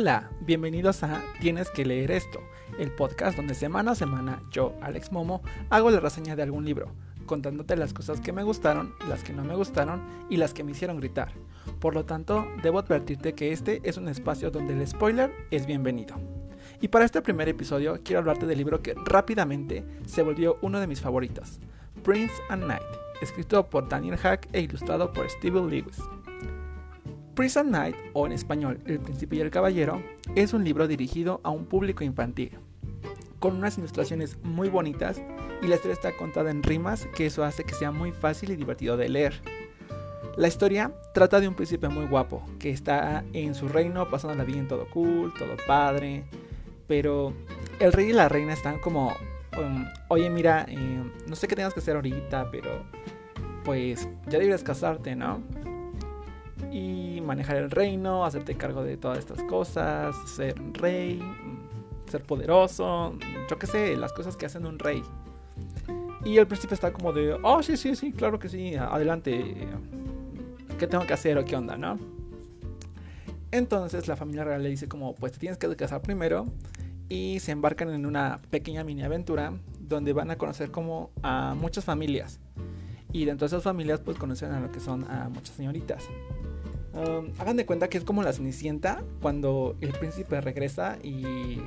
Hola, bienvenidos a Tienes que leer esto, el podcast donde semana a semana yo, Alex Momo, hago la reseña de algún libro, contándote las cosas que me gustaron, las que no me gustaron y las que me hicieron gritar. Por lo tanto, debo advertirte que este es un espacio donde el spoiler es bienvenido. Y para este primer episodio quiero hablarte del libro que rápidamente se volvió uno de mis favoritos, Prince and Knight, escrito por Daniel Hack e ilustrado por Steven Lewis. Prince and Knight, o en español El Príncipe y el Caballero, es un libro dirigido a un público infantil, con unas ilustraciones muy bonitas y la historia está contada en rimas, que eso hace que sea muy fácil y divertido de leer. La historia trata de un príncipe muy guapo, que está en su reino pasándola bien todo cool, todo padre, pero el rey y la reina están como, um, oye mira, eh, no sé qué tengas que hacer ahorita, pero pues ya deberías casarte, ¿no? Y manejar el reino, hacerte cargo de todas estas cosas, ser rey, ser poderoso, yo qué sé, las cosas que hacen un rey. Y el príncipe está como de, oh, sí, sí, sí, claro que sí, adelante, ¿qué tengo que hacer o qué onda, no? Entonces la familia real le dice como, pues te tienes que casar primero y se embarcan en una pequeña mini aventura donde van a conocer como a muchas familias. Y dentro de esas familias pues conocen a lo que son a muchas señoritas. Um, hagan de cuenta que es como la Cenicienta cuando el príncipe regresa y,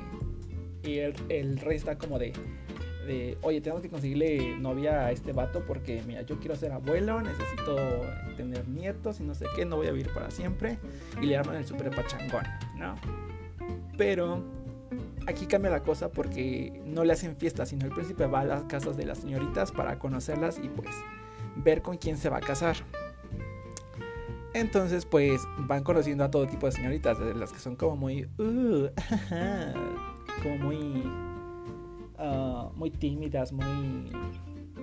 el, rey está como de, de, oye, tenemos que conseguirle novia a este vato porque, mira, yo quiero ser abuelo, necesito tener nietos y no sé qué, no voy a vivir para siempre. Y le arman el super pachangón, ¿no? Pero aquí cambia la cosa porque no le hacen fiesta, sino el príncipe va a las casas de las señoritas para conocerlas y pues ver con quién se va a casar. Entonces, pues van conociendo a todo tipo de señoritas, desde las que son como muy. Uh, como muy. Uh, muy tímidas, muy.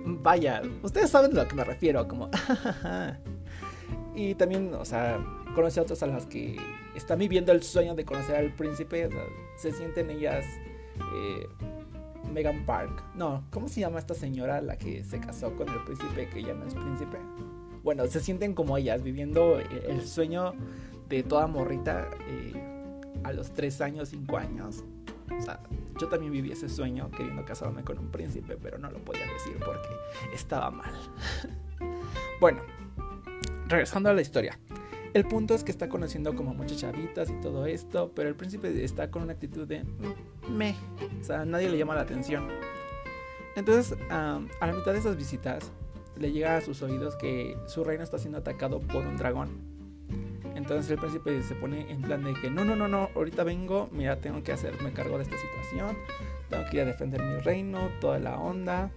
Vaya, ustedes saben a lo que me refiero, como. y también, o sea, conoce a otras a las que están viviendo el sueño de conocer al príncipe, se sienten ellas. Eh, Megan Park. No, ¿cómo se llama esta señora la que se casó con el príncipe que ya no es príncipe? Bueno, se sienten como ellas, viviendo el sueño de toda morrita eh, a los 3 años, 5 años. O sea, yo también viví ese sueño queriendo casarme con un príncipe, pero no lo podía decir porque estaba mal. bueno, regresando a la historia. El punto es que está conociendo como muchas chavitas y todo esto, pero el príncipe está con una actitud de mm, me, o sea, nadie le llama la atención. Entonces, a la mitad de esas visitas, le llega a sus oídos que su reino está siendo atacado por un dragón. Entonces el príncipe se pone en plan de que no, no, no, no, ahorita vengo, mira, tengo que hacerme cargo de esta situación, tengo que ir a defender mi reino, toda la onda.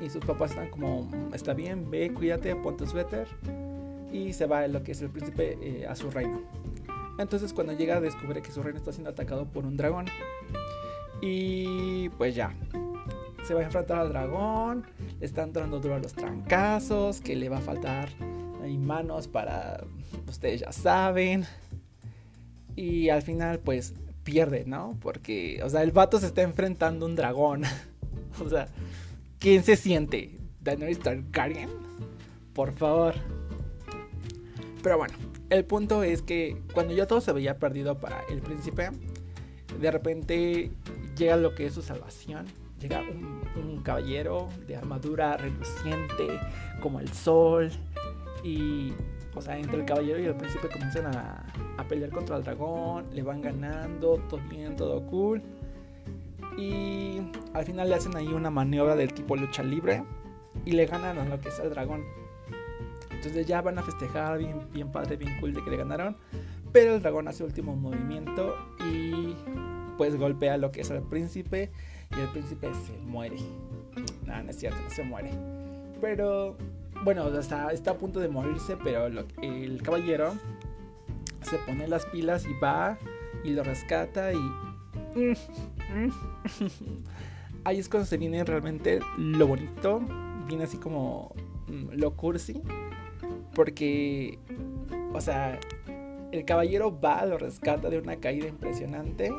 Y sus papás están como, está bien, ve, cuídate, ponte tu suéter. Y se va lo que es el príncipe eh, a su reino. Entonces cuando llega descubre que su reino está siendo atacado por un dragón. Y pues ya, se va a enfrentar al dragón, están dando duro los trancazos, que le va a faltar manos para, ustedes ya saben. Y al final pues pierde, ¿no? Porque, o sea, el vato se está enfrentando a un dragón. o sea, ¿quién se siente? ¿Daenerys Targaryen? Por favor. Pero bueno, el punto es que cuando ya todo se veía perdido para el príncipe, de repente llega lo que es su salvación llega un, caballero de armadura reluciente como el sol y o sea, entre el caballero y el príncipe comienzan a, a, pelear contra el dragón, le van ganando, todo bien, todo cool. Y al final le hacen ahí una maniobra del tipo lucha libre y le ganan a lo que es el dragón. Entonces ya van a festejar bien, bien padre, bien cool de que le ganaron. Pero el dragón hace último movimiento y pues golpea lo que es el príncipe y el príncipe se muere. No, no es cierto, no se muere. Pero, bueno, está, está a punto de morirse, pero el caballero se pone las pilas y va y lo rescata y... Ahí es cuando se viene realmente lo bonito, viene así como mm, lo cursi, porque, o sea, el caballero va, lo rescata de una caída impresionante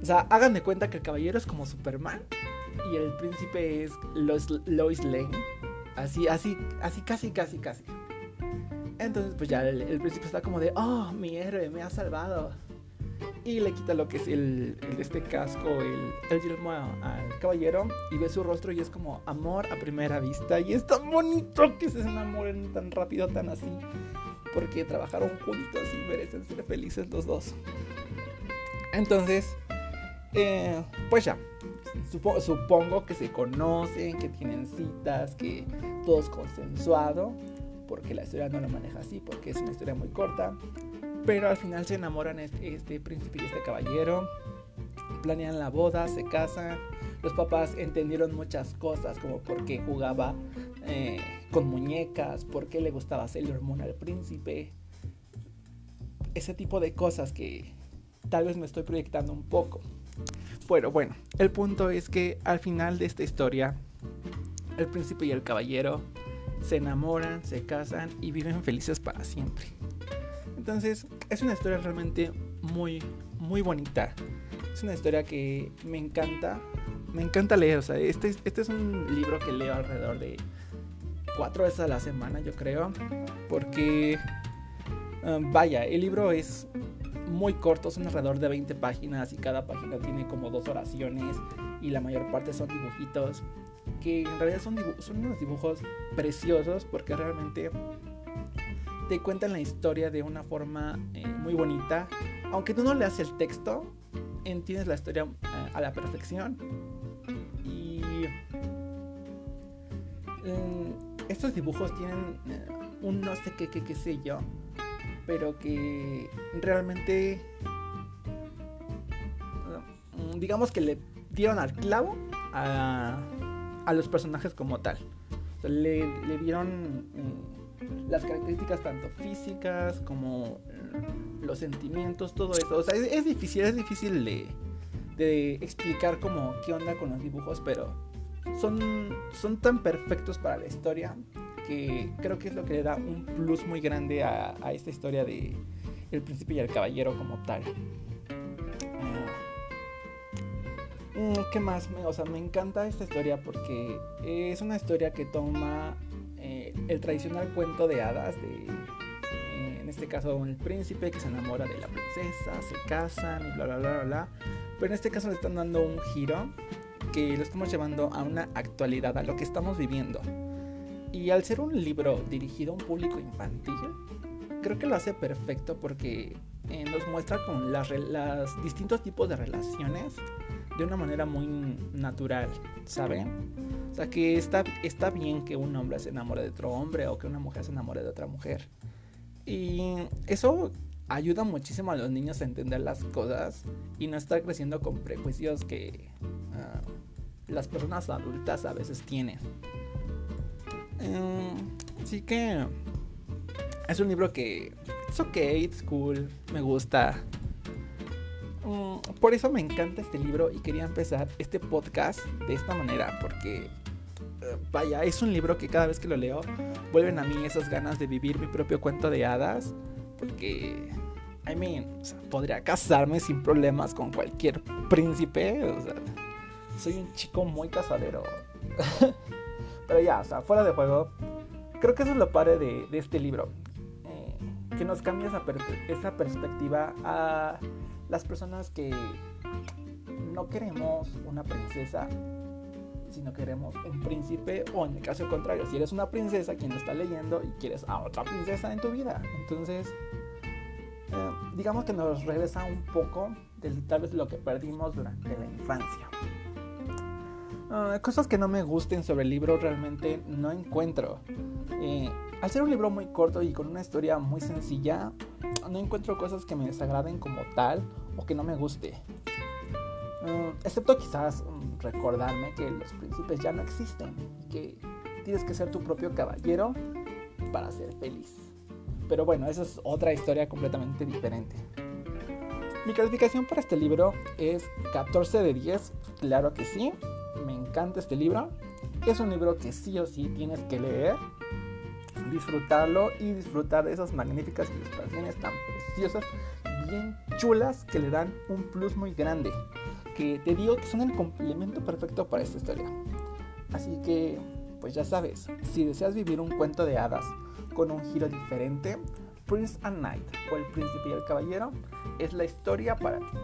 o sea, hagan de cuenta que el caballero es como Superman y el príncipe es Lois, Lane. Así, así, así, casi, casi, casi. Entonces, pues ya el, príncipe está como de, oh, mi héroe me ha salvado. y le quita lo que es el, este casco, el, el yelmo al caballero y ve su rostro y es como amor a primera vista y es tan bonito que se enamoren tan rápido, tan así, porque trabajaron juntos y merecen ser felices los dos. Entonces, eh, pues ya, supongo que se conocen, que tienen citas, que todo es consensuado, porque la historia no lo maneja así, porque es una historia muy corta. Pero al final se enamoran este, príncipe y este caballero, planean la boda, se casan. Los papás entendieron muchas cosas, como por qué jugaba eh, con muñecas, por qué le gustaba Sailor Moon al príncipe. Ese tipo de cosas que tal vez me estoy proyectando un poco. Bueno, bueno, el punto es que al final de esta historia, el príncipe y el caballero se enamoran, se casan y viven felices para siempre. Entonces, es una historia realmente muy, muy bonita. Es una historia que me encanta. Me encanta leer. O sea, este, este es un libro que leo alrededor de cuatro veces a la semana, yo creo. Porque, um, vaya, el libro es muy corto, son alrededor de 20 páginas y cada página tiene como dos oraciones y la mayor parte son dibujitos. Que en realidad son, son unos dibujos preciosos porque realmente te cuentan la historia de una forma eh, muy bonita. Aunque tú no leas el texto, entiendes la historia eh, a la perfección. Y mm, estos dibujos tienen eh, un no sé qué, qué, qué sé yo, pero que realmente, digamos que le dieron al clavo a, a los personajes como tal. le, le, dieron las características tanto físicas como eh, los sentimientos, todo eso. Es, difícil, es difícil de, de, explicar como qué onda con los dibujos, pero son, son tan perfectos para la historia que creo que es lo que le da un plus muy grande a, esta historia de El Príncipe y el Caballero como tal. Ah, mm, ¿Qué más? O sea, me encanta esta historia porque es una historia que toma eh, el tradicional cuento de hadas de, eh, en este caso, el príncipe que se enamora de la princesa, se casan y bla, bla, bla, bla, Pero en este caso le están dando un giro que lo estamos llevando a una actualidad, a lo que estamos viviendo. Y al ser un libro dirigido a un público infantil, creo que lo hace perfecto porque eh, nos muestra con las, las distintos tipos de relaciones de una manera muy natural, ¿saben? O sea, que está, está bien que un hombre se enamore de otro hombre o que una mujer se enamore de otra mujer. Y eso ayuda muchísimo a los niños a entender las cosas y no estar creciendo con prejuicios que ah, las personas adultas a veces tienen. Mm, así que es un libro que es ok, it's cool, me gusta. Mm, por eso me encanta este libro y quería empezar este podcast de esta manera, porque eh, vaya, es un libro que cada vez que lo leo vuelven a mí esas ganas de vivir mi propio cuento de hadas, porque, I mean, podría casarme sin problemas con cualquier príncipe, o sea, soy un chico muy casadero. Pero ya, o sea, fuera de juego, creo que eso es lo padre de, este libro, eh, que nos cambia esa, perspectiva a las personas que no queremos una princesa, sino queremos un príncipe o en el caso contrario, si eres una princesa quien está leyendo y quieres a otra princesa en tu vida. Entonces, eh, digamos que nos regresa un poco de tal vez lo que perdimos durante la infancia. Ah, cosas que no me gusten sobre el libro realmente no encuentro. Eh, al ser un libro muy corto y con una historia muy sencilla, no encuentro cosas que me desagraden como tal o que no me guste. Mm, excepto quizás mm, recordarme que los príncipes ya no existen y que tienes que ser tu propio caballero para ser feliz. Pero bueno, esa es otra historia completamente diferente. Mi calificación para este libro es 14 de 10, claro que sí, encanta este libro. Es un libro que sí o sí tienes que leer, disfrutarlo y disfrutar de esas magníficas ilustraciones tan preciosas bien chulas que le dan un plus muy grande. Que te digo que son el complemento perfecto para esta historia. Así que, pues ya sabes, si deseas vivir un cuento de hadas con un giro diferente, Prince and Knight o El Príncipe y el Caballero es la historia para ti.